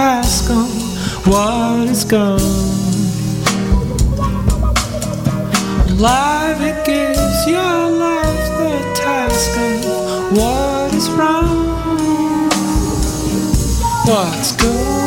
past gone, what is gone. Life it gives your life the task of what is wrong, what's gone.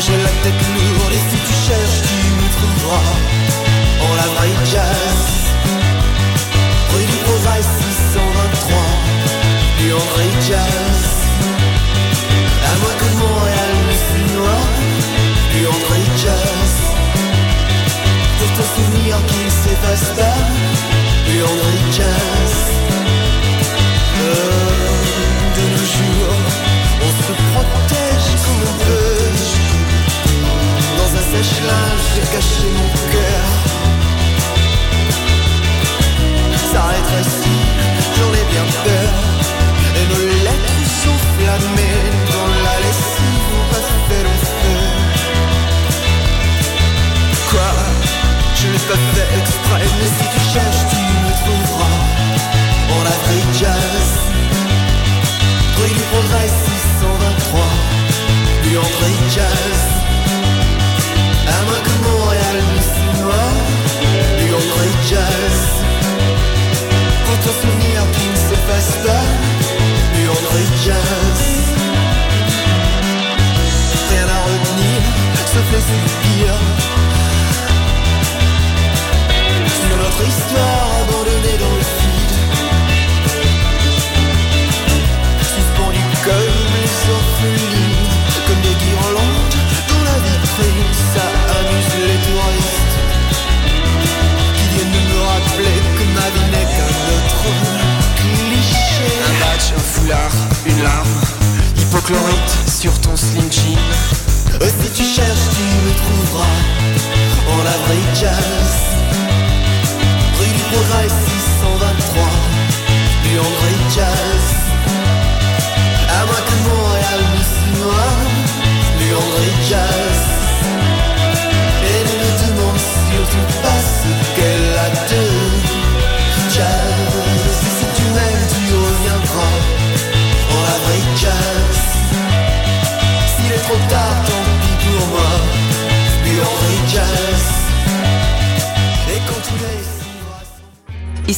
J'ai la tête lourde et si tu cherches tu me trouveras en la vraie jazz. Rue du Prosaï 623 du André Jazz. À moi que Montréal le chinois du André Jazz. Pour te souvenir qu'il s'efface pas du André Jazz. Sèche-linge, j'ai caché mon cœur. Ça rétrécit, j'en ai bien peur. Et nos lettres sont flammées dans la lessive, on va faire feu. Quoi? Je l'ai pas fait exprès, mais si tu cherches, tu me trouveras. En vraie jazz. Rue du Progrès 623, du André Jazz. Montréal ne chinois, du André Jazz. Pour ton souvenir qui ne s'efface pas, du André Jazz. Rien à retenir, sauf les soupirs. Sur notre histoire abandonnée dans le vide. Suspendus comme les orphelines, Un badge, un foulard, une larme, hypochlorite sur ton slim jean. Si tu cherches, tu me trouveras en la vraie jazz. Rue du Progrès 623, du André Jazz.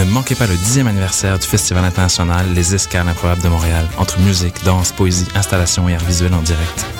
Ne manquez pas le 10e anniversaire du Festival international Les Escales improbables de Montréal, entre musique, danse, poésie, installation et art visuel en direct.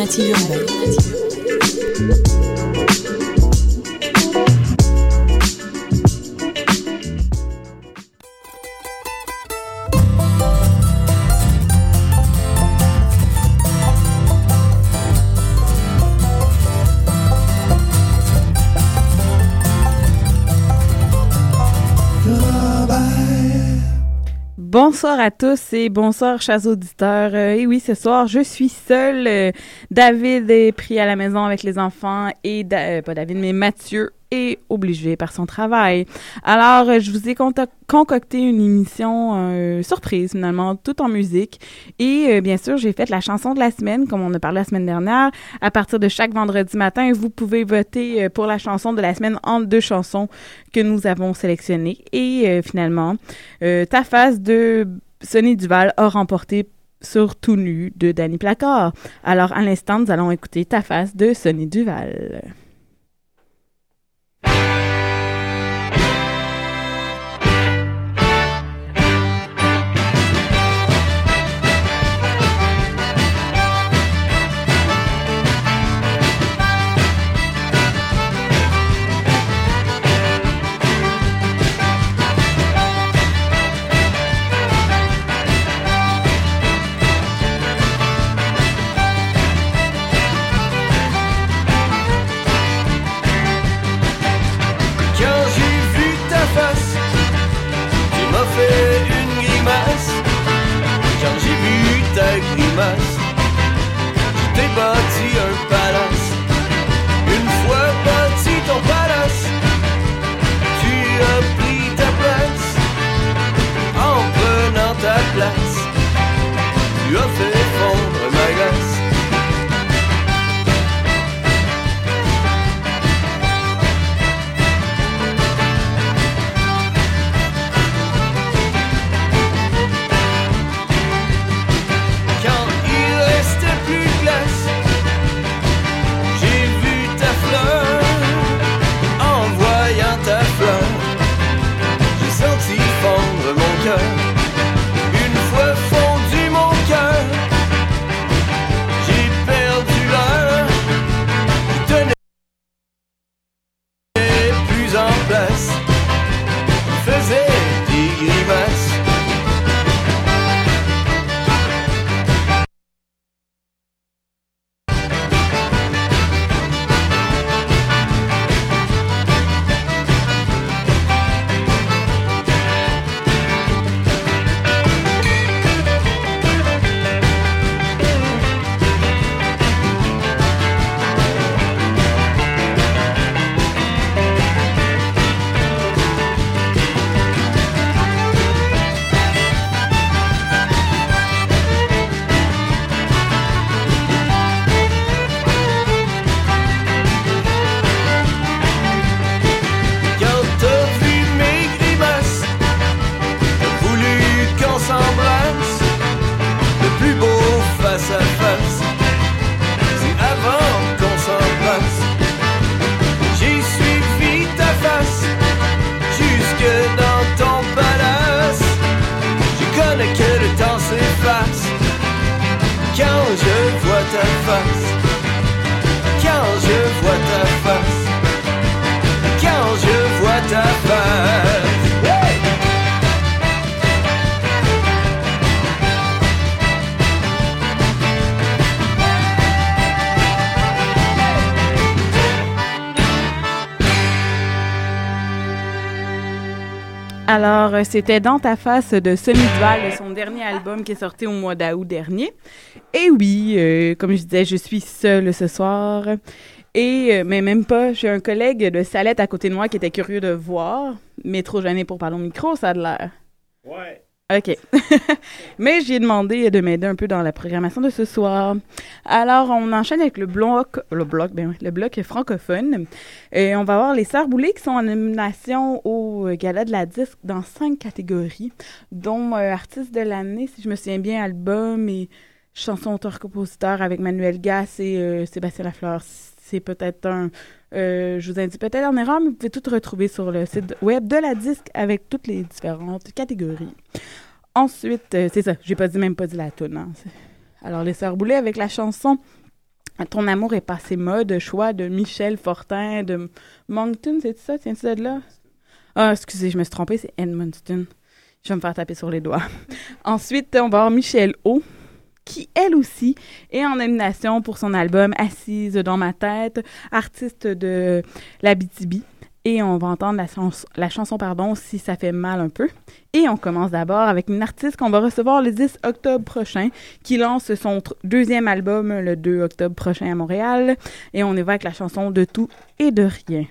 l'alternative urbaine. Bonsoir à tous et bonsoir chers auditeurs. Euh, et oui, ce soir, je suis seule. Euh, David est pris à la maison avec les enfants et euh, pas David, mais Mathieu est obligé par son travail. Alors, euh, je vous ai concocté une émission euh, surprise finalement, tout en musique. Et euh, bien sûr, j'ai fait la chanson de la semaine, comme on a parlé la semaine dernière. À partir de chaque vendredi matin, vous pouvez voter pour la chanson de la semaine entre deux chansons que nous avons sélectionnées. Et finalement, ta face de Sonny Duval a remporté sur Tout nu de Danny Placard. Alors, à l'instant, nous allons écouter ta face de Sonny Duval. Euh, c'était Dans ta face de Sonny Duval, son dernier album qui est sorti au mois d'août dernier. Et oui, euh, comme je disais, je suis seule ce soir. Et, euh, mais même pas, j'ai un collègue de Salette à côté de moi qui était curieux de voir, mais trop gêné pour parler au micro, ça a de l'air. Ouais. OK. Mais j'ai demandé de m'aider un peu dans la programmation de ce soir. Alors, on enchaîne avec le bloc, le bloc, ben le bloc francophone. Et on va voir les Sœurs Boulay qui sont en nomination au euh, Gala de la disque dans cinq catégories, dont euh, artiste de l'année, si je me souviens bien, album et chanson auteur-compositeur avec Manuel Gass et euh, Sébastien Lafleur. C'est peut-être un... euh, je vous indique peut-être en erreur, mais vous pouvez tout retrouver sur le site web de la disque avec toutes les différentes catégories. Ensuite, euh, c'est ça, j'ai pas dit même pas dit la toune. hein. Alors, les Sœurs Boulay avec la chanson Ton amour est passé mode, choix de Michel Fortin, de Moncton, c'est ça? Tiens-tu de là? Ah, excusez, je me suis trompée, c'est Edmundston. Je vais me faire taper sur les doigts. Ensuite, on va avoir Michel O, qui, elle aussi, est en nomination pour son album Assise dans ma tête, artiste de la BTB. Et on va entendre la, chanson Pardon si ça fait mal un peu. Et on commence d'abord avec une artiste qu'on va recevoir le 10 octobre prochain, qui lance son deuxième album le 2 octobre prochain à Montréal. Et on y va avec la chanson De tout et de rien.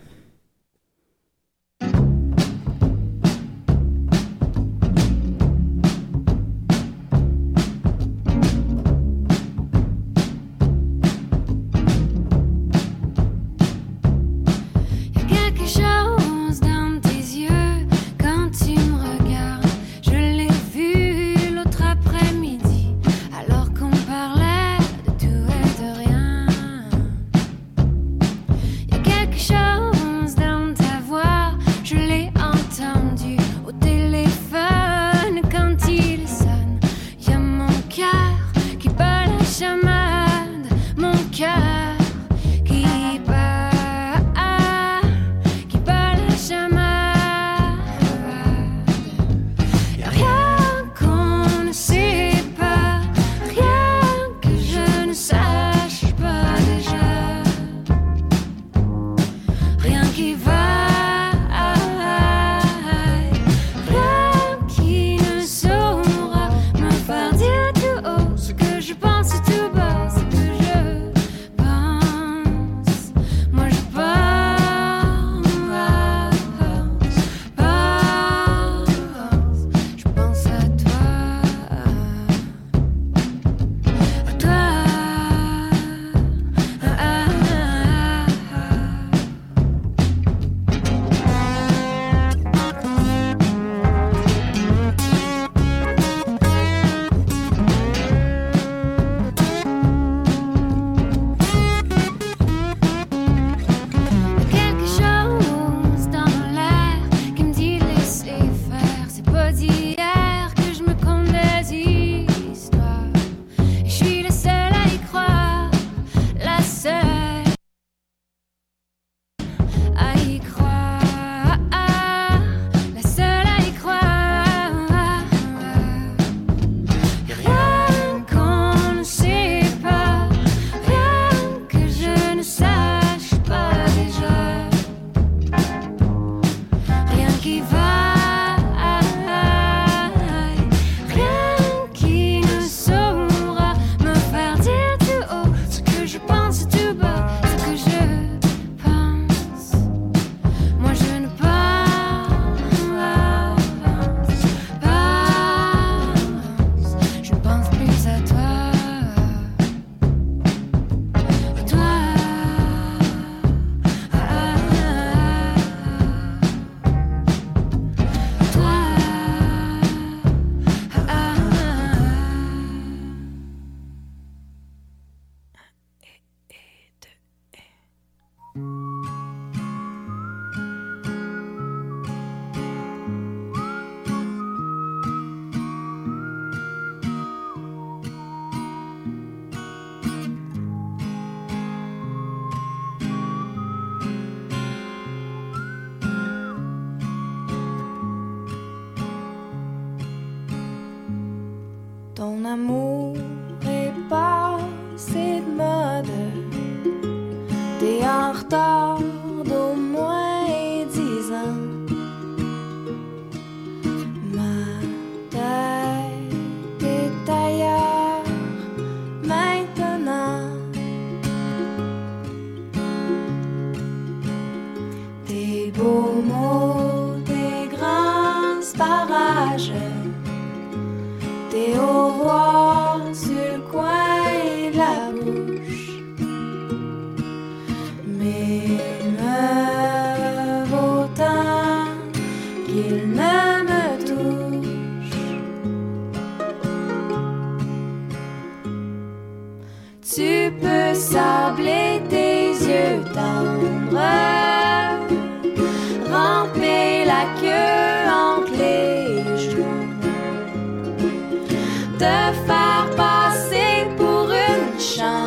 sunshine.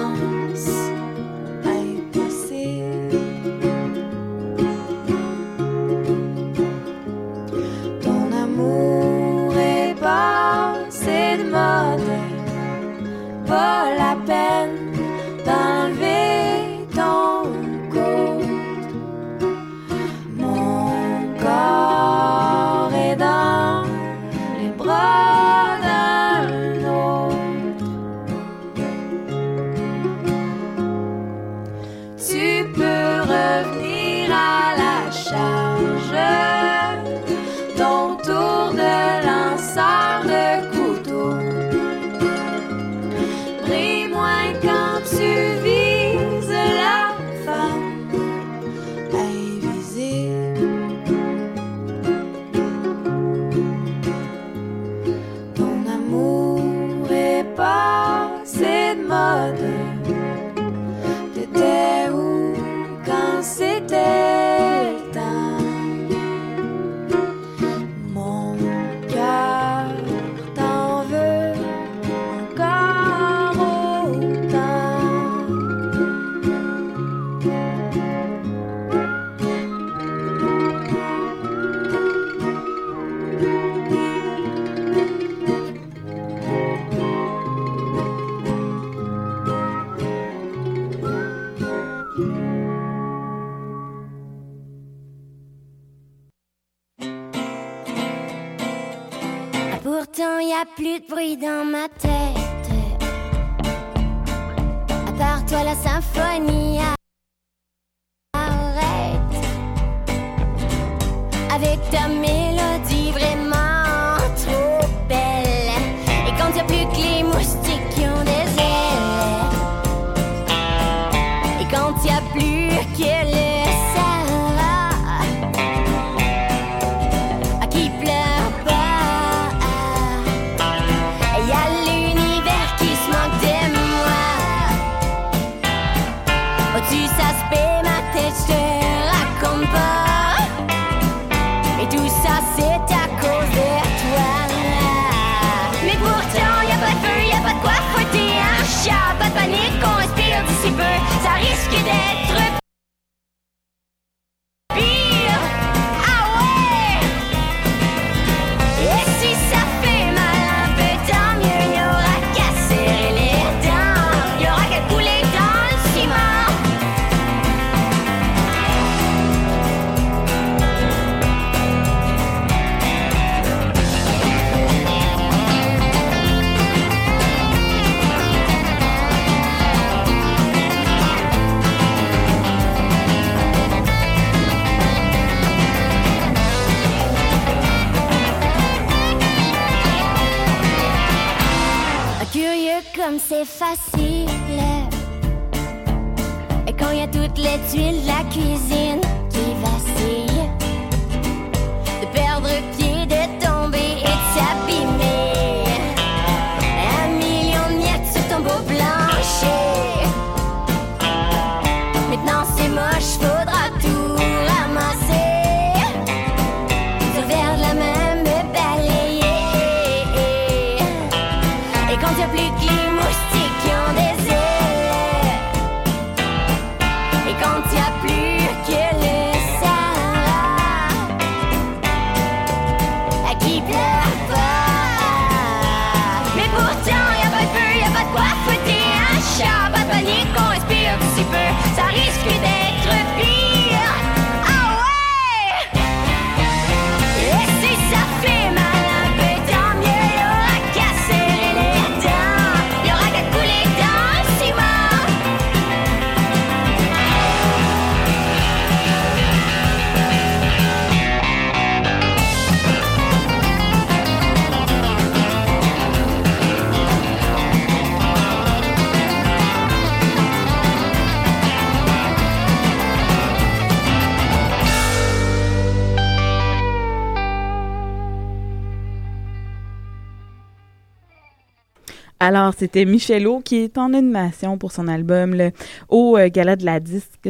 C'était Michelot qui est en animation pour son album le, au euh, Gala de la Disque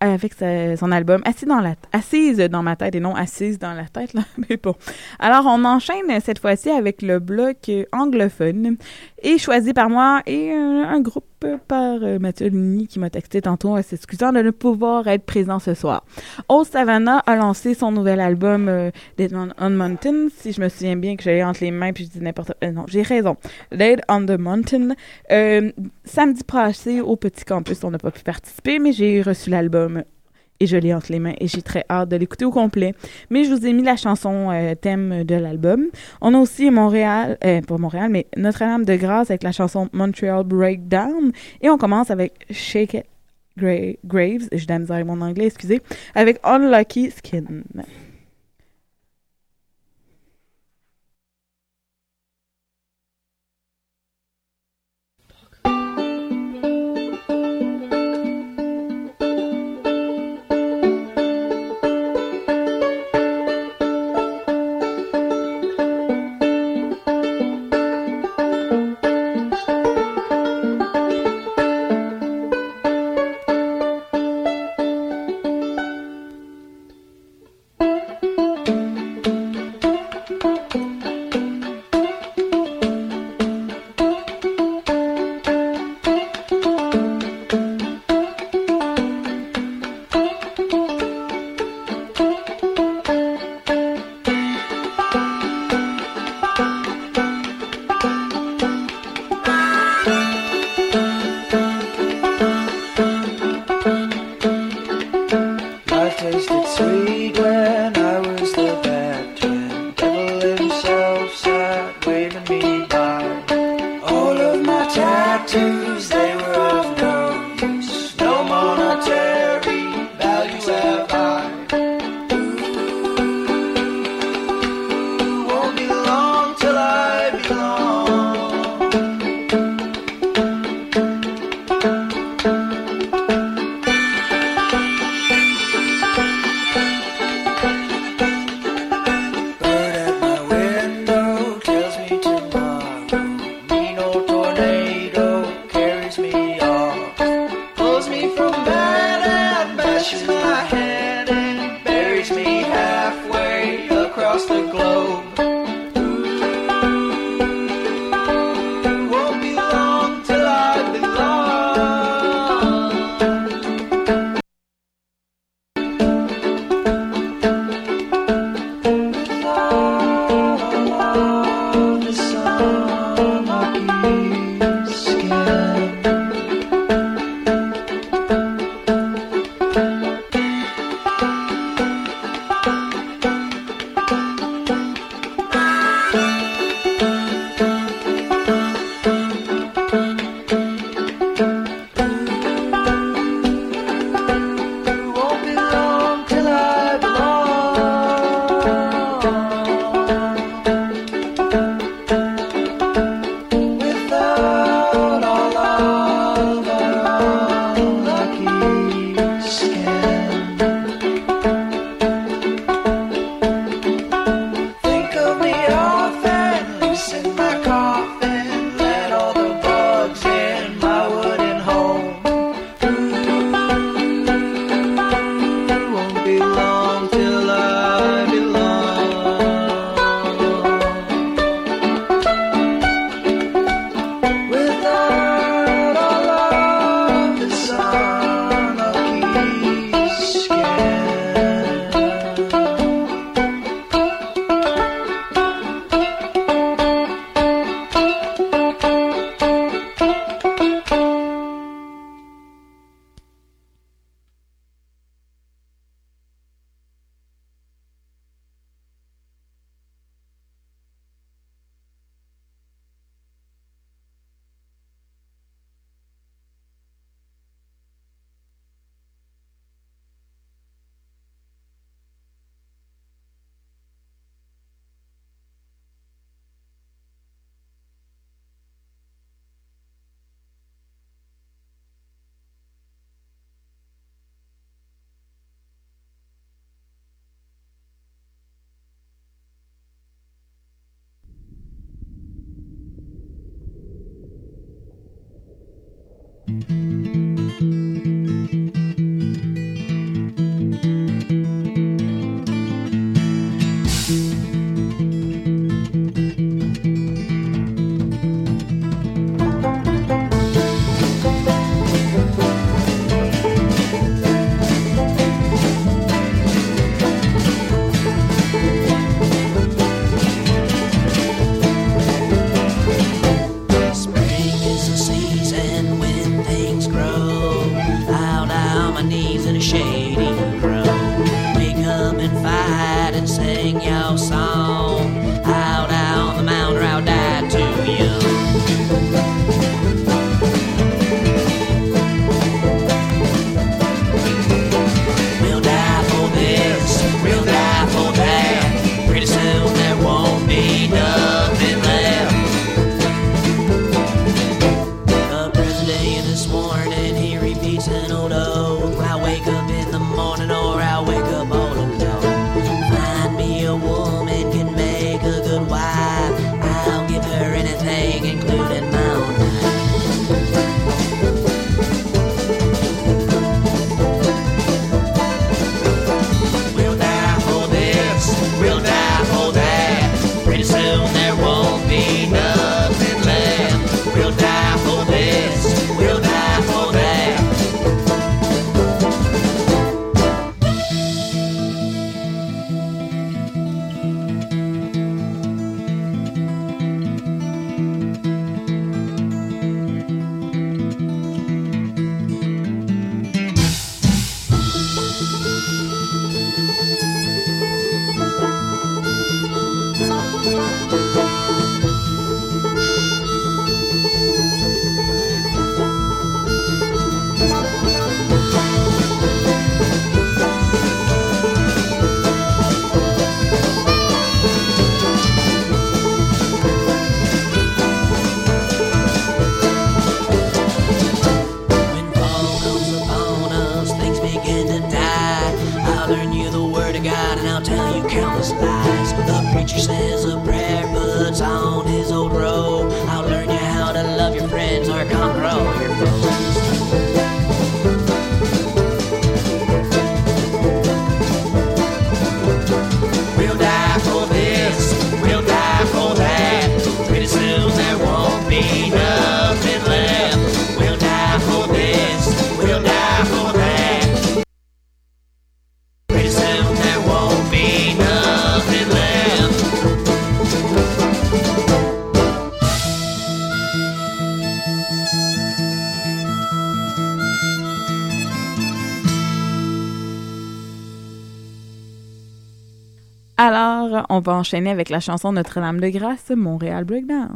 avec son album dans la Assise dans ma tête et non Assise dans la tête, là, mais bon. Alors, on enchaîne euh, cette fois-ci avec le bloc euh, anglophone et choisi par moi et un groupe euh, par euh, Mathieu Ligny qui m'a texté tantôt en s'excusant de ne pouvoir être présent ce soir. Old Savannah a lancé son nouvel album euh, Dead on, Mountain, si je me souviens bien que j'allais entre les mains puis je dis n'importe quoi. non, j'ai raison. Dead on the Mountain. Euh, samedi passé au Petit Campus, on n'a pas pu participer, mais j'ai reçu l'album et je l'ai entre les mains et j'ai très hâte de l'écouter au complet. Mais je vous ai mis la chanson euh, thème de l'album. On a aussi Montréal, euh, Montréal, mais Notre-Dame de Grâce avec la chanson Montreal Breakdown. Et on commence avec Shake It Gra- Graves, j'ai de mon anglais, excusez, avec Unlucky Skin. On va enchaîner avec la chanson Notre-Dame de Grâce, Montréal Breakdown.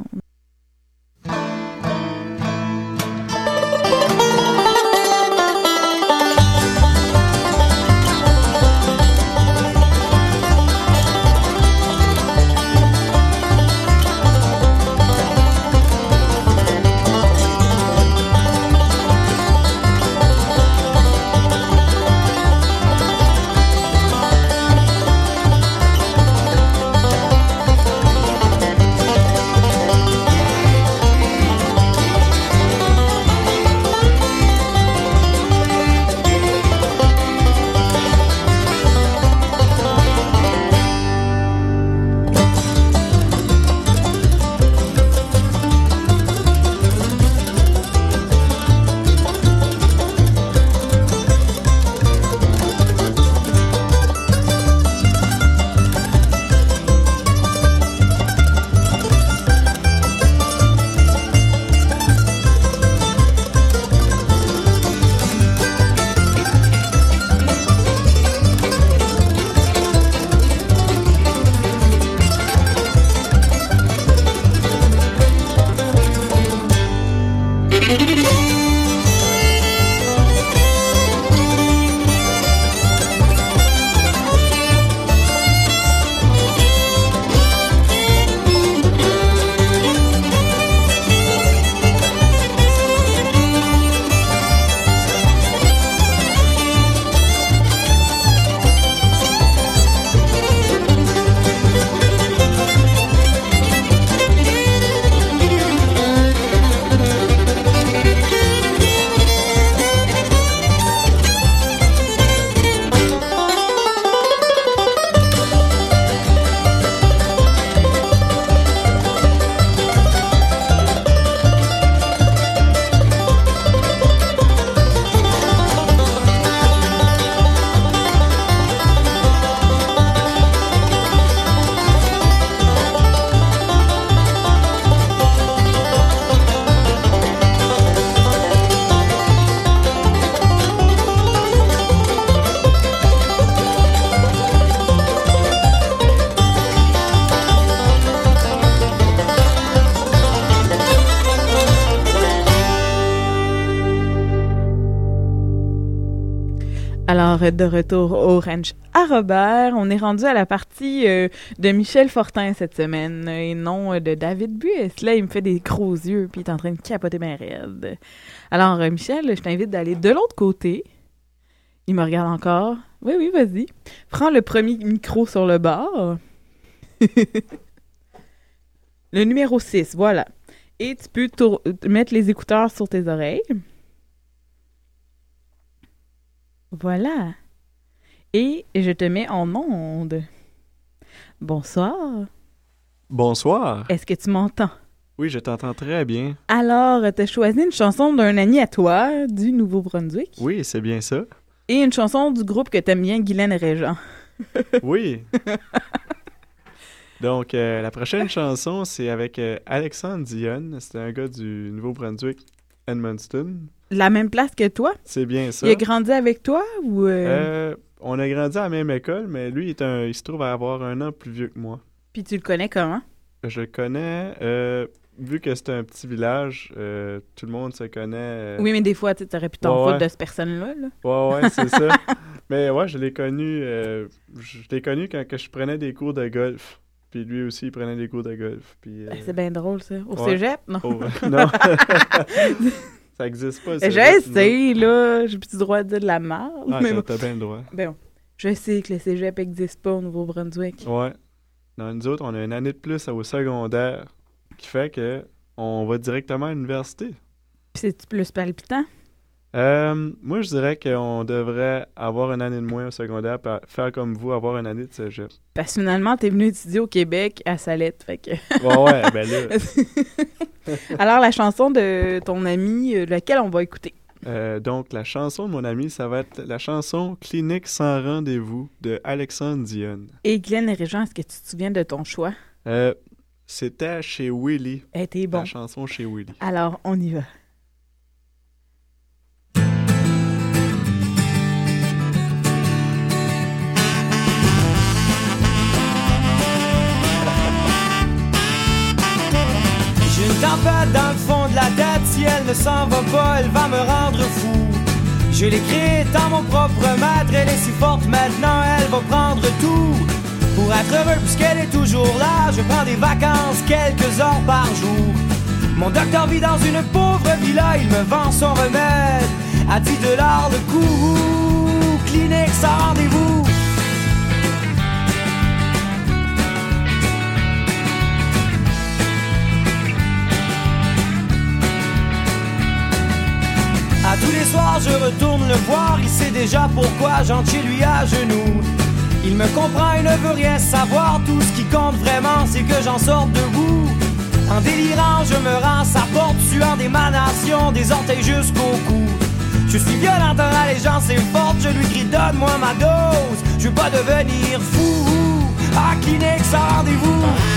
Alors, de retour au ranch à Robert, on est rendu à la partie euh, de Michel Fortin cette semaine et non euh, de David Buess. Là, il me fait des gros yeux puis il est en train de capoter ma raide. Alors, euh, Michel, je t'invite d'aller de l'autre côté. Il me regarde encore. Oui, oui, vas-y. Prends le premier micro sur le bord. le numéro 6, voilà. Et tu peux mettre les écouteurs sur tes oreilles. Voilà. Et je te mets en onde. Bonsoir. Bonsoir. Est-ce que tu m'entends? Oui, je t'entends très bien. Alors, tu as choisi une chanson d'un ami à toi du Nouveau-Brunswick? Oui, c'est bien ça. et une chanson du groupe que t'aimes bien, Guylaine Régent. Oui. Donc, euh, la prochaine chanson, c'est avec euh, Alexandre Dionne. C'est un gars du Nouveau-Brunswick, Edmundston. La même place que toi? C'est bien ça. Il a grandi avec toi ou... euh, Euh, on a grandi à la même école, mais lui, il, est un- il se trouve à avoir un an plus vieux que moi. Puis tu le connais comment? Je le connais, euh, vu que c'est un petit village, euh, tout le monde se connaît. euh, Oui, mais des fois, tu aurais pu t'en foutre ouais. de cette personne-là. là. Ouais, ouais, c'est ça. Mais ouais, je l'ai connu, euh, je l'ai connu quand que je prenais des cours de golf. Puis lui aussi, il prenait des cours de golf. Puis, euh, C'est bien drôle, ça. Au ouais. cégep? Non? Non. ça existe pas, J'ai essayé, là. J'ai plus le droit de dire de la merde. Ah, mais t'as bien le droit. Ben, Je sais que le cégep n'existe pas au Nouveau-Brunswick. Ouais. Dans nous autres, on a une année de plus au secondaire, qui fait que on va directement à l'université. Puis c'est plus palpitant? Euh, moi, je dirais qu'on devrait avoir une année de moins au secondaire, faire comme vous, avoir une année de cégep. Parce que finalement, t'es venu étudier au Québec à Salette. Fait que... Ouais, ouais, ben là. Alors, la chanson de ton ami, euh, laquelle on va écouter? Euh, donc, la chanson de mon ami, ça va être la chanson Clinique sans rendez-vous de Alexandre Dionne. Et Glenn et Régent, est-ce que tu te souviens de ton choix? Euh, C'était chez Willy. Eh, t'es bon. La chanson chez Willy. Alors, on y va. Tempête dans le fond de la tête, si elle ne s'en va pas, elle va me rendre fou. Je l'ai créée dans mon propre maître, elle est si forte maintenant, elle va prendre tout. Pour être heureux, puisqu'elle est toujours là, je prends des vacances quelques heures par jour. Mon docteur vit dans une pauvre villa, il me vend son remède à 10 dollars le coup. Clinique sans rendez-vous. Tous les soirs, je retourne le voir. Il sait déjà pourquoi chez lui à genoux. Il me comprend et ne veut rien savoir. Tout ce qui compte vraiment, c'est que j'en sorte debout. En délirant, je me rends à sa porte, suant d'émanation, des orteils jusqu'au cou. Je suis violent dans l'allégeance et forte, je lui crie donne-moi ma dose. Je veux pas devenir fou. À sans rendez-vous?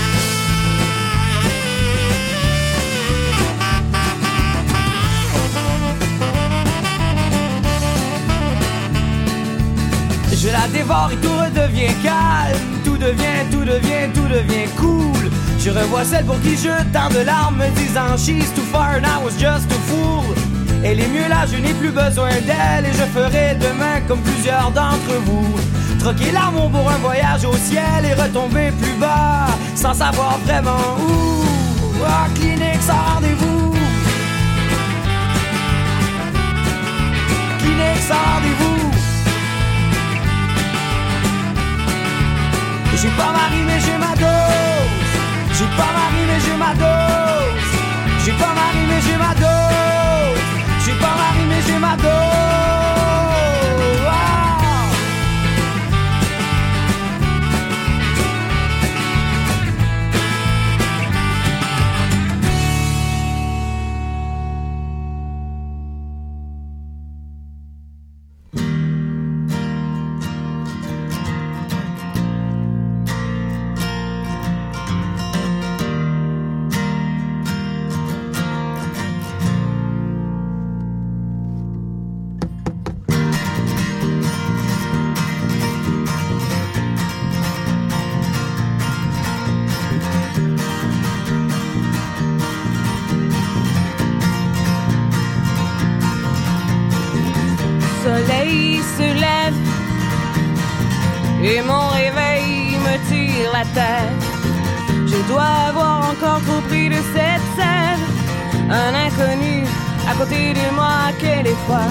Je la dévore et tout redevient calme. Tout devient, tout devient, tout devient cool. Je revois celle pour qui je tant de larmes me disant She's too far and I was just a fool. Elle est mieux là, je n'ai plus besoin d'elle et je ferai demain comme plusieurs d'entre vous. Troquer l'amour pour un voyage au ciel et retomber plus bas sans savoir vraiment où. Ah, clinique sans rendez-vous. Clinique sans rendez-vous. J'ai pas mari mais j'ai ma dose. J'ai pas mari mais j'ai ma dose. J'ai pas mari mais j'ai ma dose. J'ai pas mari mais j'ai ma dose dois avoir encore trop pris de cette scène. Un inconnu à côté de moi, quelle fois.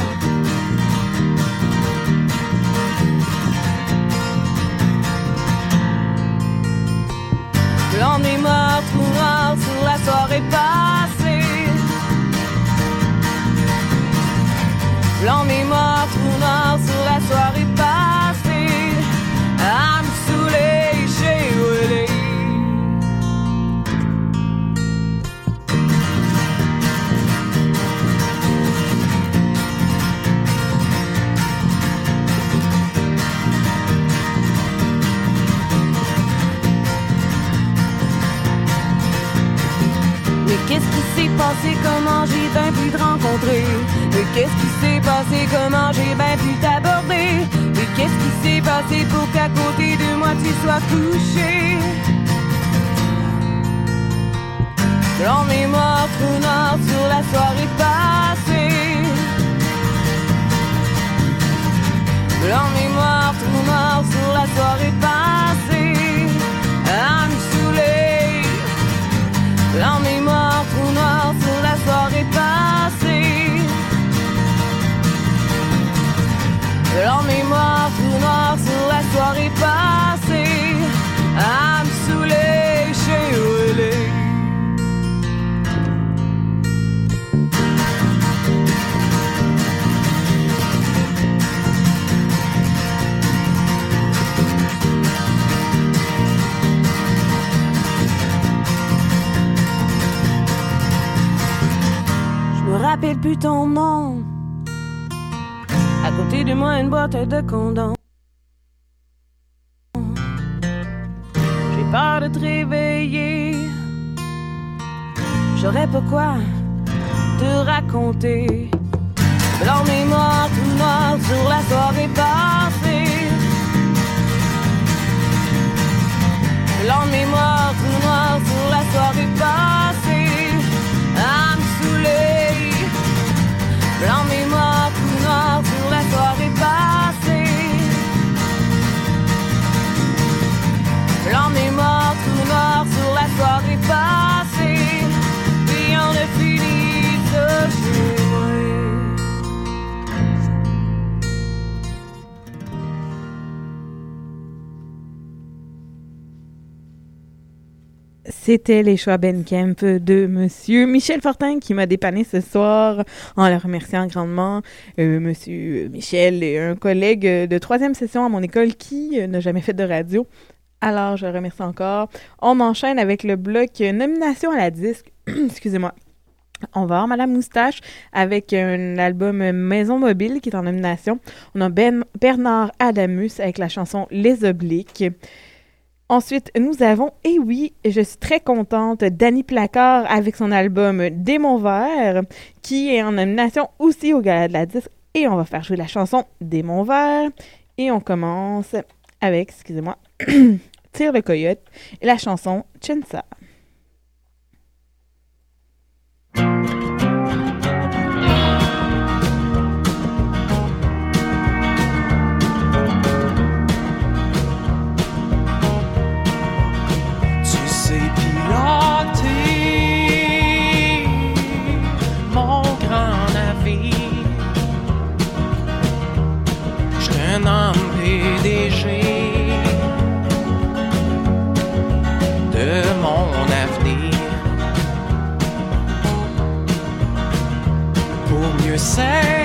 Comment j'ai bien pu te rencontrer. Mais qu'est-ce qui s'est passé, comment j'ai bien pu t'aborder? Mais qu'est-ce qui s'est passé pour qu'à côté de moi tu sois couché? Blanc mémoire, trou noir sur la soirée passée. Blanc mémoire, trou noir sur la soirée passée. I'm saoulé Blanc mémoire, la soirée passée. Blanc mémoire, trou noir sur soirée passée à rappelle plus ton nom. À côté de moi, une boîte de condoms. J'ai peur de te réveiller. J'aurais pas quoi te raconter. C'était les choix Ben Kemp de Monsieur Michel Fortin qui m'a dépanné ce soir en le remerciant grandement. Euh, Monsieur Michel est un collègue de troisième session à mon école qui n'a jamais fait de radio. Alors, je le remercie encore. On enchaîne avec le bloc nomination à la disque. Excusez-moi. On va voir Madame Moustache avec un album Maison Mobile qui est en nomination. On a ben, Bernard Adamus avec la chanson Les Obliques. Ensuite, nous avons, et oui, je suis très contente, Danny Placard avec son album Démon Vert, qui est en nomination aussi au Gala de la disque. Et on va faire jouer la chanson Démon Vert. Et on commence avec, excusez-moi, Tire le coyote et la chanson Chensa. Pour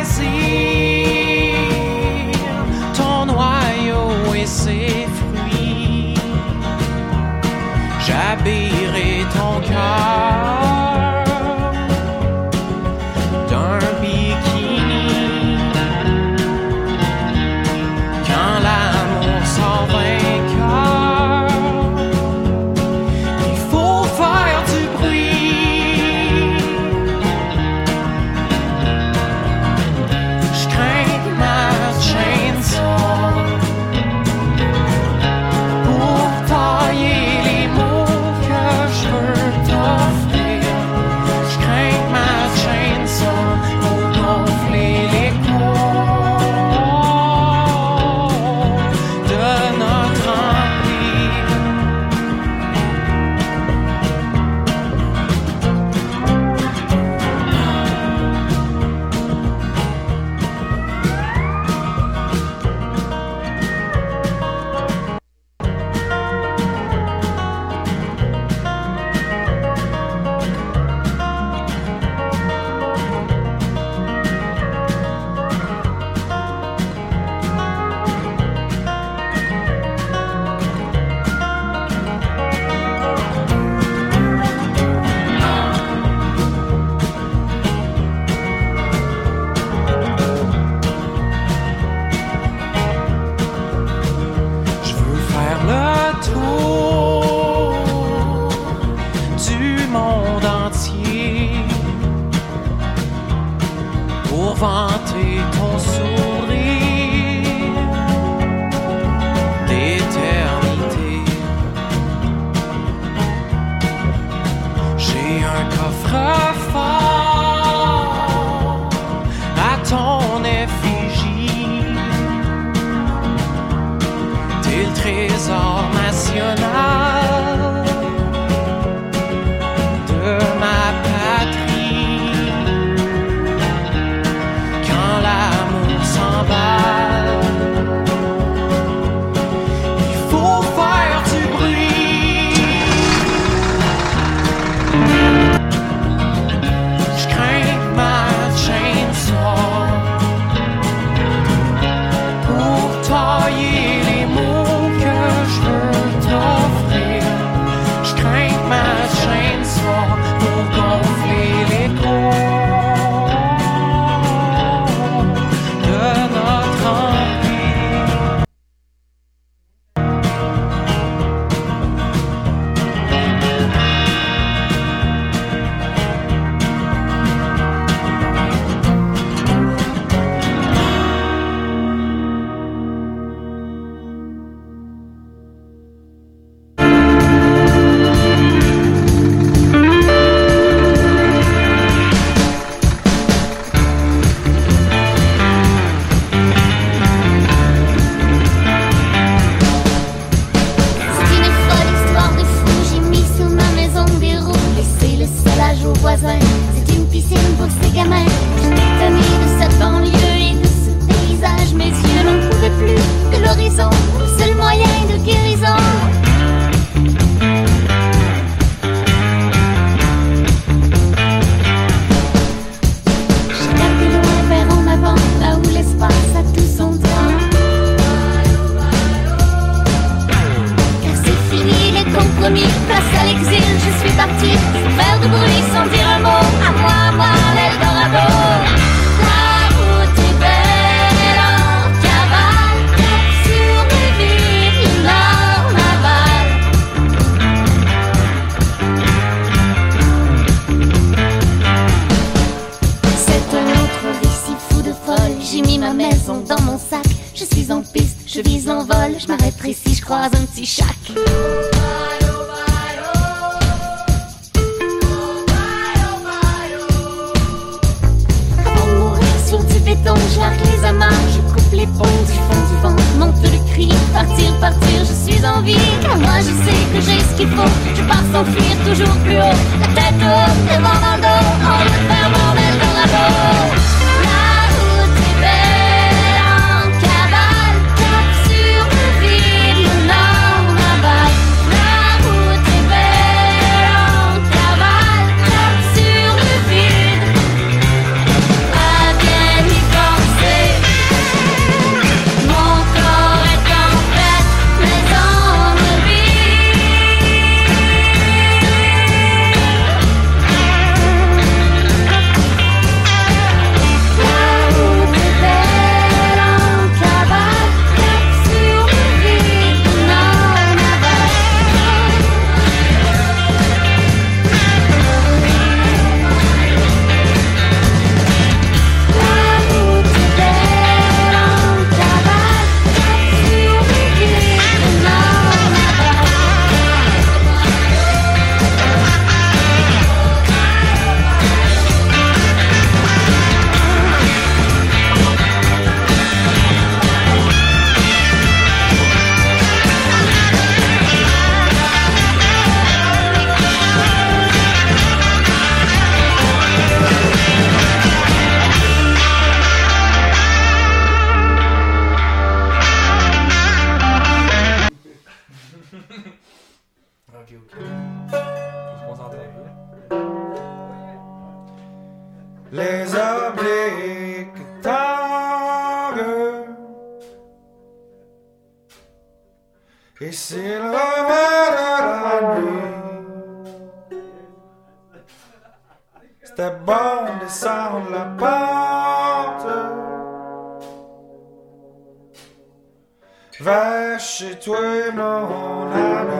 Va chez toi, mon ami.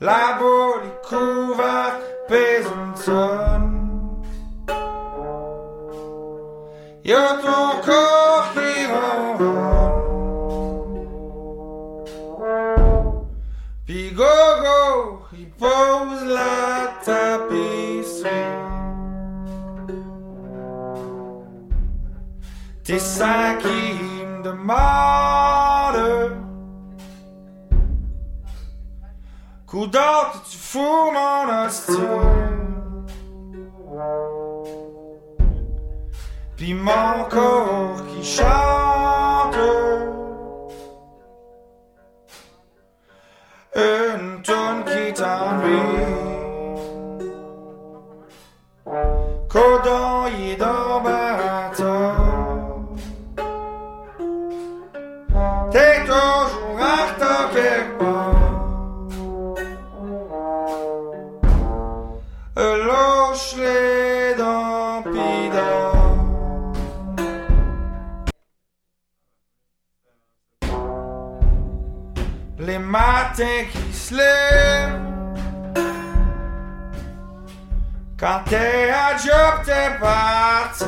La Coup d'ordre, tu fous mon astuce. Puis mon corps qui chante. think he slipped. Quand t'es à job, t'es parti.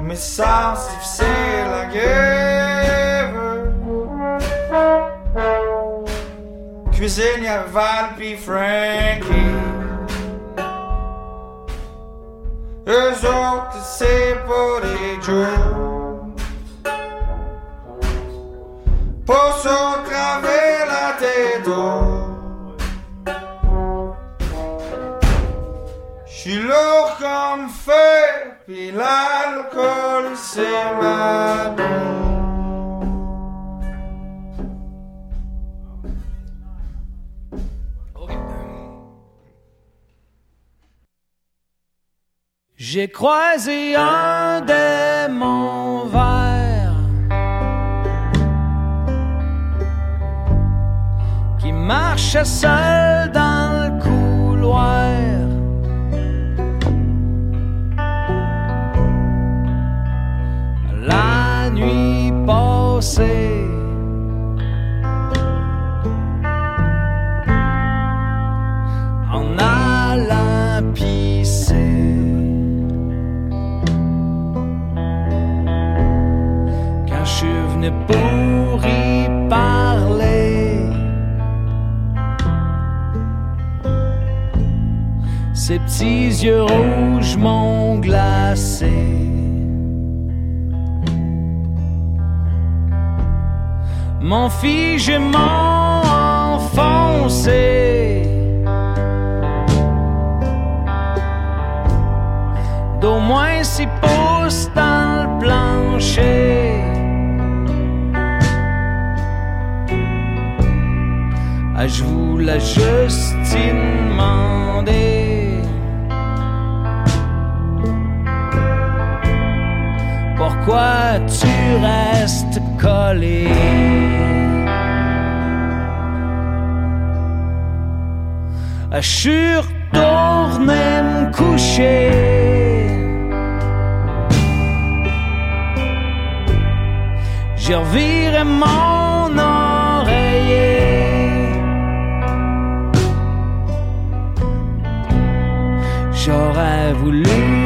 Mais ça, c'est difficile à give. Cuisine, y'a Val pis Frankie. Eux autres, c'est pour les jours. pour se graver la tête. Je suis lourd comme feu, puis l'alcool c'est ma. J'ai croisé un démon marchais seul dans le couloir. La nuit passée. En allant pisser. Quand je suis venu pour Ses petits yeux rouges m'ont glacé. Mon fige m'ont enfoncé. D'au moins six pouces dans le plancher. Ah, je vous la Justine Pourquoi tu restes collé? Je suis retourné me coucher. J'ai reviré mon oreiller. J'aurais voulu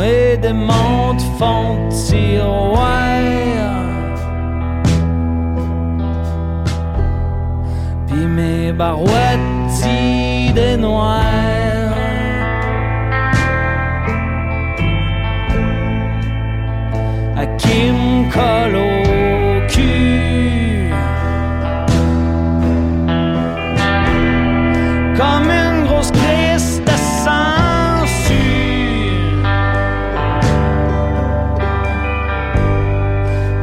mes démons de fond de tiroir. Puis mes barouettes d'idées noires. à qui me colle au cul? Comme une grosse crise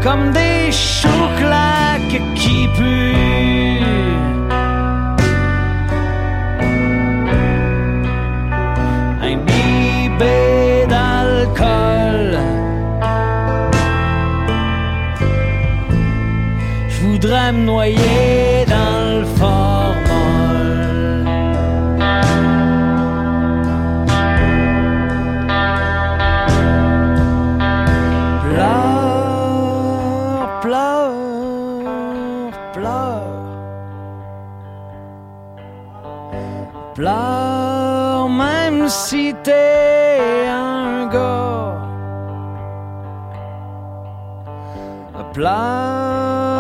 Comme des choux-claques qui puent. Imbibé d'alcool. Je voudrais me noyer si t'es un gars. Pleure,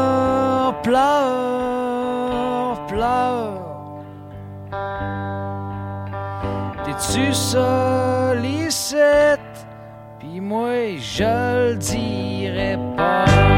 pleure, pleure. T'es-tu seul ici? Puis moi, je le dirai pas.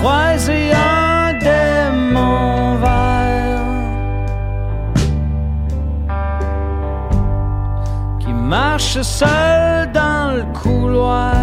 croisé un démon vert qui marche seul dans le couloir.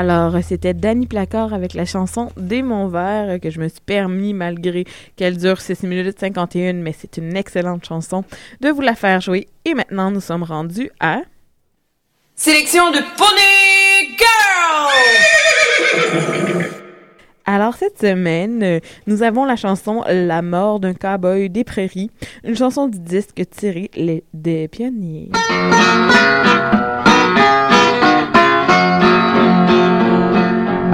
Alors, c'était Danny Placard avec la chanson Des mon verre que je me suis permis, malgré qu'elle dure 6 minutes 51, mais c'est une excellente chanson, de vous la faire jouer. Et maintenant, nous sommes rendus à... Sélection de Pony Girl! Alors, cette semaine, nous avons la chanson La mort d'un cowboy des prairies, une chanson du disque tiré les- des pionniers.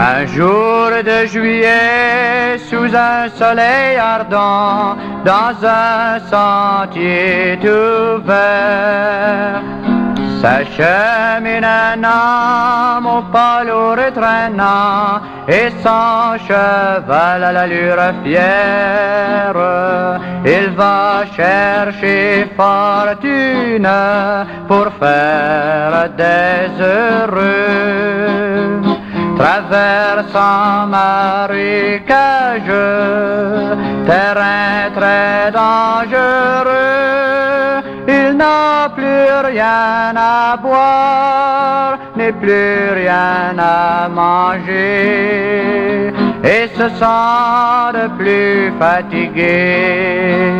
Un jour de juillet, sous un soleil ardent, dans un sentier tout vert, s'achemine un homme au pas lourd et traînant, et son cheval à l'allure fière. Il va chercher fortune pour faire des heureux traversant marécage, terrain très dangereux. Il n'a plus rien à boire, n'est plus rien à manger, et se sent de plus fatigué.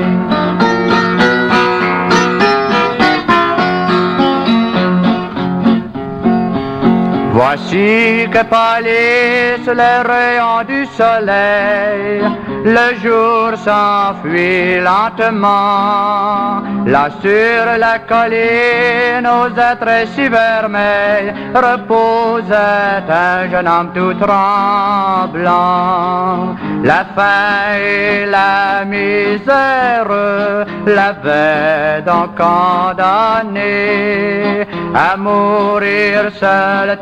Voici que pâlissent les rayons du soleil, le jour s'enfuit lentement. Là sur la colline, aux êtres si vermeils, reposait un jeune homme tout tremblant. La faim et la misère l'avaient donc condamné à mourir seul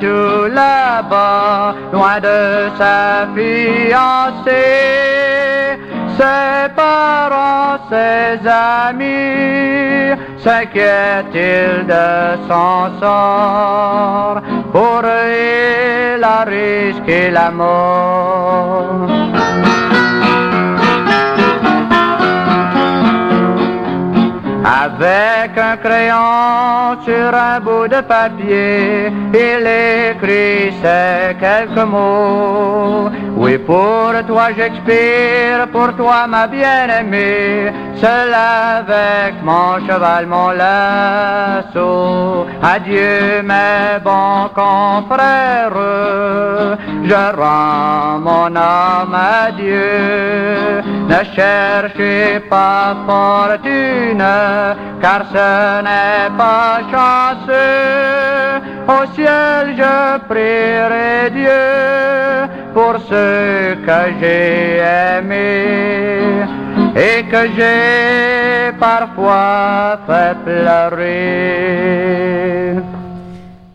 là-bas, loin de sa fiancée. Ses parents, ses amis, s'inquiètent-ils de son sort? Pour eux, il a risqué la mort. Avec un crayon sur un bout de papier, il écrit ces quelques mots. Oui, pour toi j'expire, pour toi ma bien-aimée, seul avec mon cheval, mon lasso. Adieu mes bons confrères, je rends mon âme à Dieu. Ne cherchez pas fortune, car ce n'est pas chanceux. Au ciel je prierai Dieu pour ceux que j'ai aimés et que j'ai parfois fait pleurer.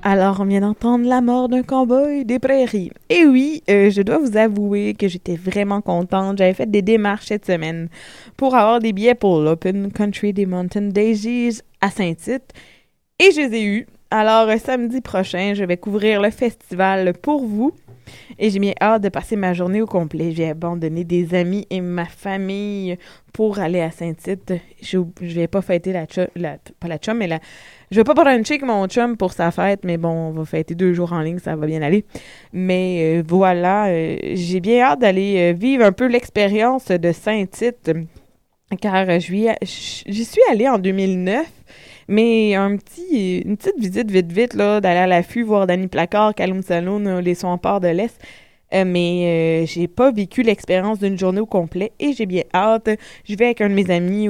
Alors, on vient d'entendre la mort d'un cowboy des prairies. Et oui, euh, je dois vous avouer que j'étais vraiment contente. J'avais fait des démarches cette semaine pour avoir des billets pour l'Open Country des Mountain Daisies à Saint-Tite. Et je les ai eus. Alors, samedi prochain, je vais couvrir le festival pour vous. Et j'ai bien hâte de passer ma journée au complet. J'ai abandonné des amis et ma famille pour aller à Saint-Tite. Je, je vais pas fêter la chum, la, pas la chum, mais la, je vais pas bruncher avec mon chum pour sa fête, mais bon, on va fêter deux jours en ligne, ça va bien aller. Mais euh, voilà, euh, j'ai bien hâte d'aller euh, vivre un peu l'expérience de Saint-Tite, car j'y suis allée en 2009. Mais un petit, une petite visite vite vite, d'aller à l'affût, voir Danny Placard, Callum Saloon, euh, les Sons-Parts de l'Est. Euh, mais euh, j'ai pas vécu l'expérience d'une journée au complet et j'ai bien hâte. Je vais avec un de mes amis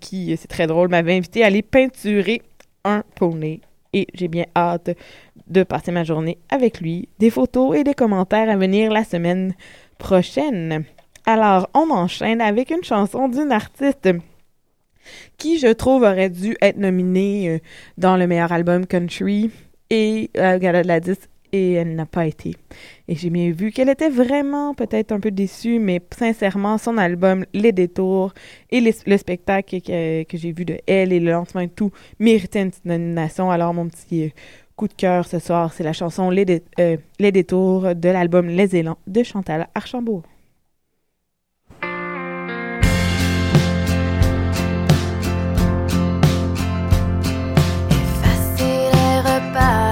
qui, c'est très drôle, m'avait invité à aller peinturer un poney. Et j'ai bien hâte de passer ma journée avec lui. Des photos et des commentaires à venir la semaine prochaine. Alors, on enchaîne avec une chanson d'une artiste qui, je trouve, aurait dû être nominée euh, dans le meilleur album country et euh, Gala de la disque et elle n'a pas été. Et j'ai bien vu qu'elle était vraiment peut-être un peu déçue, mais sincèrement, son album Les Détours et le spectacle que, j'ai vu de elle et le lancement et tout méritaient une nomination. Alors, mon petit euh, coup de cœur ce soir, c'est la chanson Les, euh, Les Détours de l'album Les Élans de Chantal Archambault. Les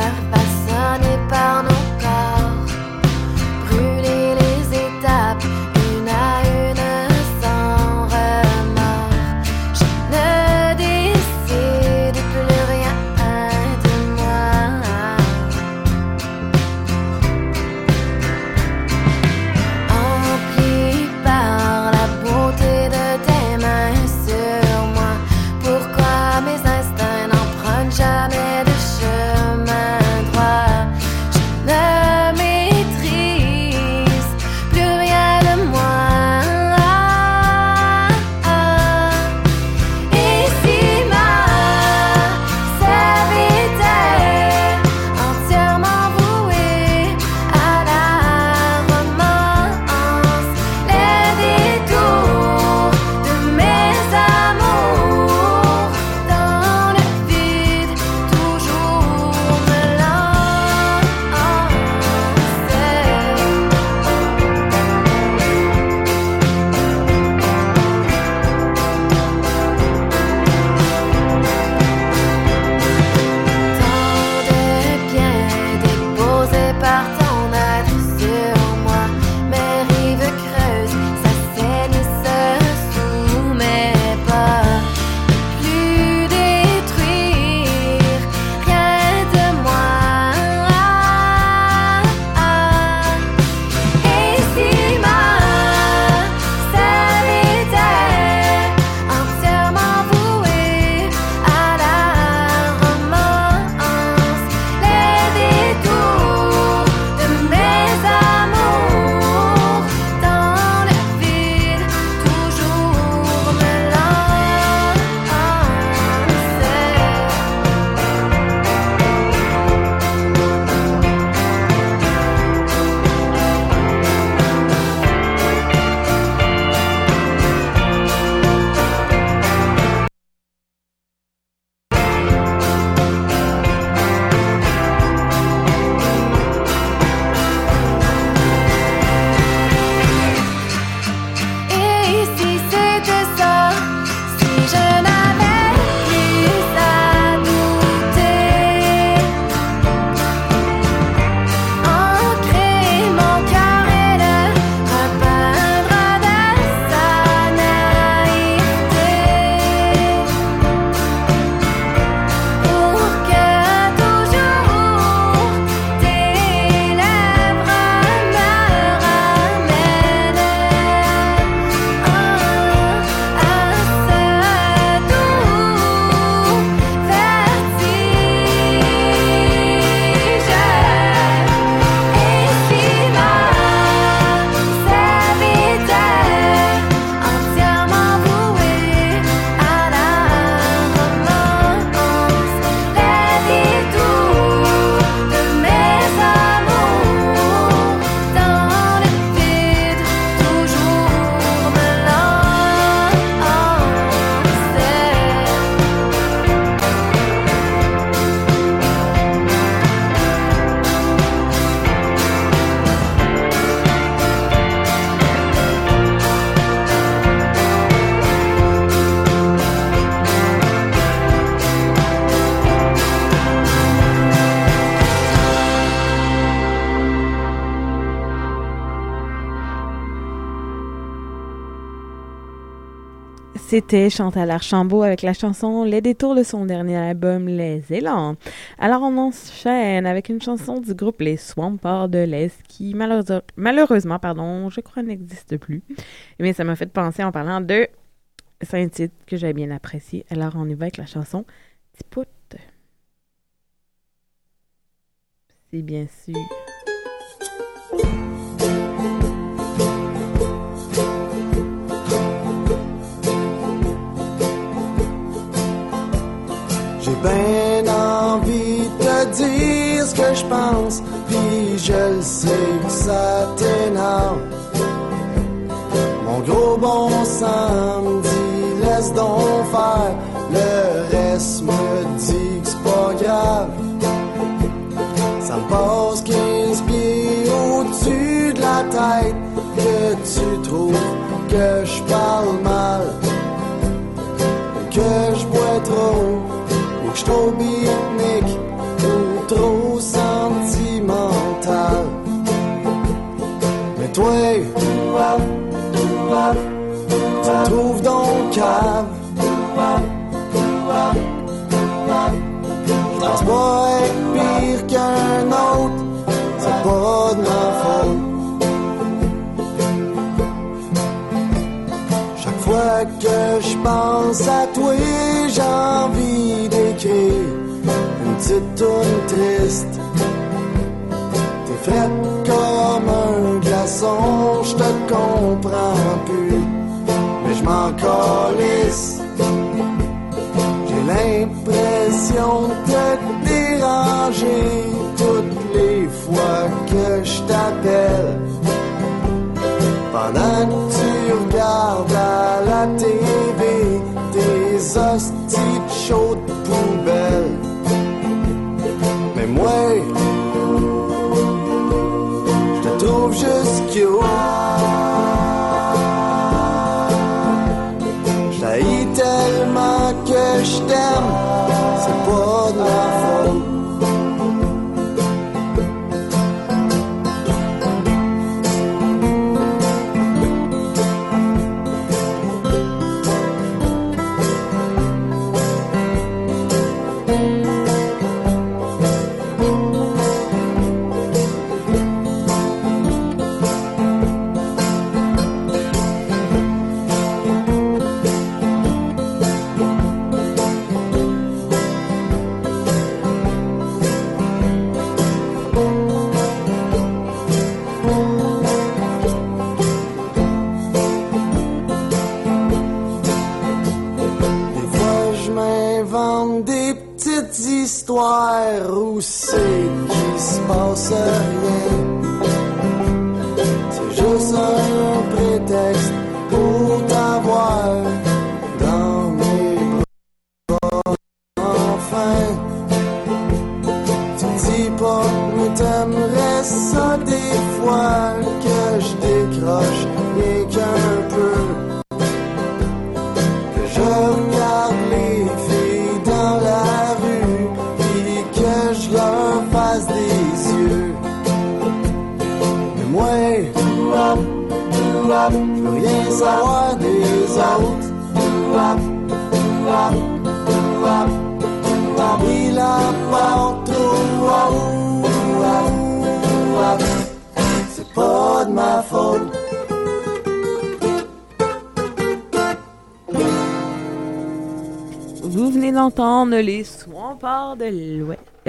C'était Chantal Archambault avec la chanson Les détours de son dernier album Les Élans. Alors on enchaîne avec une chanson du groupe Les Swampards de l'Est qui malheureusement, pardon, je crois n'existe plus. Mais ça m'a fait penser en parlant de c'est un titre que j'ai bien apprécié. Alors on y va avec la chanson Tipout. C'est bien sûr. Ben envie de te dire ce que je pense, puis je le sais que ça t'énerve. Mon gros bon sang me dit laisse donc faire. Le reste me dit que c'est pas grave. Ça me passe 15 pieds au-dessus de la tête que tu trouves que je parle mal. Que je bois trop trop beatnik ou trop sentimental. Mais toi, tu trouves donc cave. Pense pas être pire qu'un autre, c'est pas de ma faute. Chaque fois que je pense à toi, j'ai envie une petite tourne triste. T'es faite comme un glaçon, je te comprends plus, mais je m'en calisse. J'ai l'impression de te déranger toutes les fois que je t'appelle. Pendant que tu regardes à la TV des hosties juste petites histoires où c'est qu'il se passe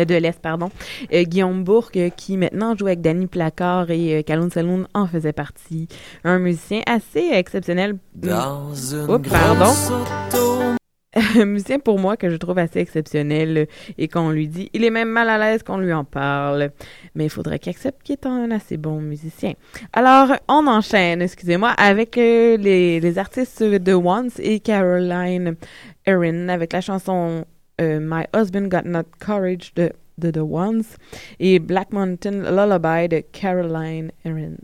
de l'Est, pardon. Euh, Guillaume Bourque, euh, qui maintenant joue avec Danny Placard et euh, Calhoun Saloon en faisait partie. Un musicien assez exceptionnel. Dans une Oups, pardon. auto. un musicien pour moi que je trouve assez exceptionnel euh, et qu'on lui dit, il est même mal à l'aise qu'on lui en parle. Mais il faudrait qu'il accepte qu'il est un assez bon musicien. Alors, on enchaîne, excusez-moi, avec euh, les, les artistes de Once et Caroline Erin avec la chanson euh, My Husband Got Not Courage de, de The Ones et Black Mountain Lullaby de Caroline Erin.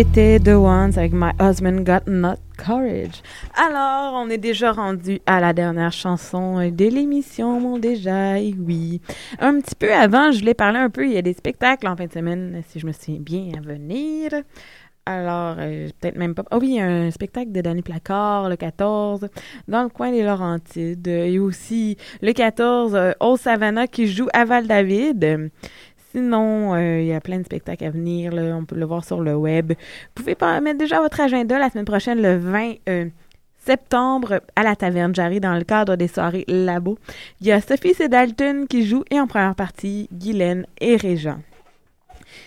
C'était The Ones avec My Husband Got Not Courage. Alors, on est déjà rendu à la dernière chanson de l'émission, mon déjà, oui. Un petit peu avant, je voulais parler un peu, il y a des spectacles en fin de semaine, si je me souviens bien, à venir. Alors, euh, peut-être même pas. Ah oui, il y a un spectacle de Danny Placard le 14 dans le coin des Laurentides. Il y a aussi le 14 euh, au Savannah qui joue à Val-David. Sinon, euh, il y a plein de spectacles à venir. On peut le voir sur le web. Vous pouvez pas mettre déjà votre agenda la semaine prochaine, le 20 euh, septembre, à la Taverne Jarry, dans le cadre des soirées Labo. Il y a Sophie Sedalton qui joue et en première partie, Guylaine et Régent.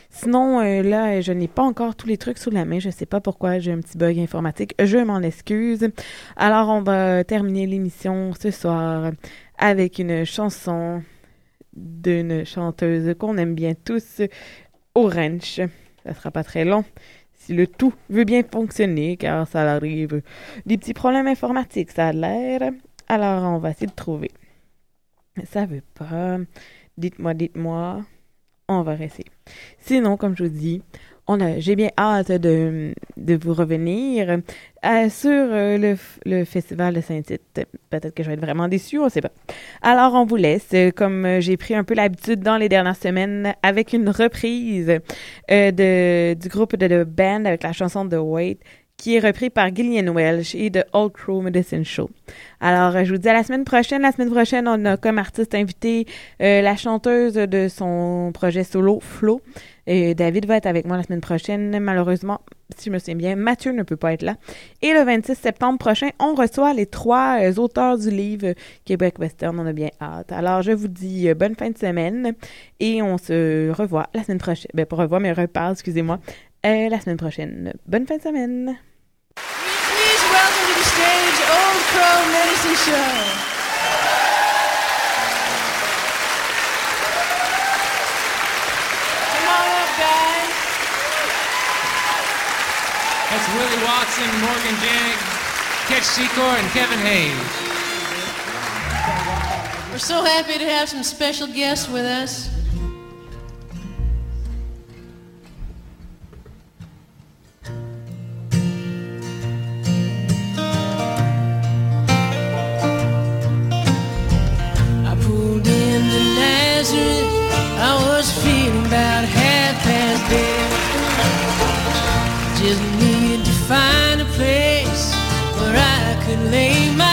Sinon, euh, là, je n'ai pas encore tous les trucs sous la main. Je sais pas pourquoi j'ai un petit bug informatique. Je m'en excuse. Alors, on va terminer l'émission ce soir avec une chanson d'une chanteuse qu'on aime bien tous, Orange. Ça sera pas très long. Si le tout veut bien fonctionner, car ça arrive des petits problèmes informatiques, ça a l'air. Alors, on va essayer de trouver. Ça veut pas. Dites-moi, dites-moi. On va rester. Sinon, comme je vous dis, on a, j'ai bien hâte de, de vous revenir euh, sur le, le festival de Saint-Tite. Peut-être que je vais être vraiment déçue, on sait pas. Alors, on vous laisse, euh, comme euh, j'ai pris un peu l'habitude dans les dernières semaines, avec une reprise euh, de, du groupe de The Band avec la chanson de Wait, qui est repris par Gillian Welsh et de Old Crow Medicine Show. Alors, euh, je vous dis à la semaine prochaine. La semaine prochaine, on a comme artiste invité euh, la chanteuse de son projet solo, Flo. David va être avec moi la semaine prochaine. Malheureusement, si je me souviens bien, Mathieu ne peut pas être là. Et le 26 septembre prochain, on reçoit les trois euh, auteurs du livre Québec Western. On a bien hâte. Alors, je vous dis bonne fin de semaine et on se revoit la semaine prochaine. Ben, pas revoit, mais reparle, excusez-moi, la semaine prochaine. Bonne fin de semaine. Pro Medicine Show. Come on up, guys. That's Willie Watson, Morgan Jang, Ketch Secor, and Kevin Hayes. We're so happy to have some special guests with us. about half past ten. Just need to find a place where I could lay my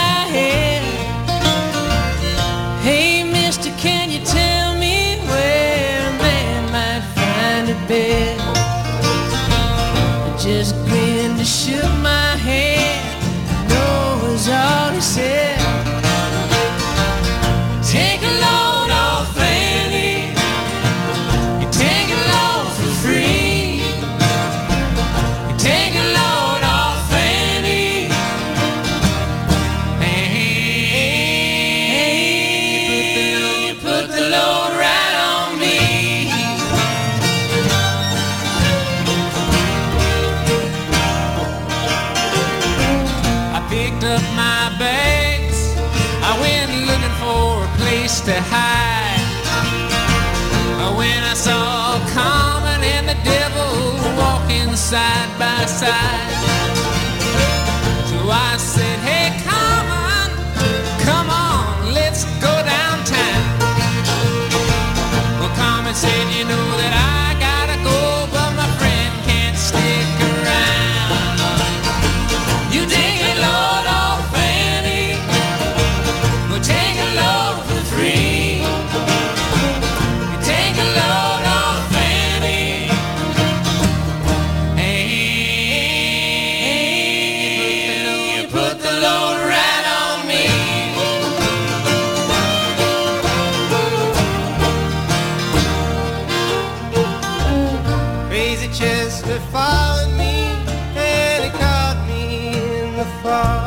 It followed me and it caught me in the fall.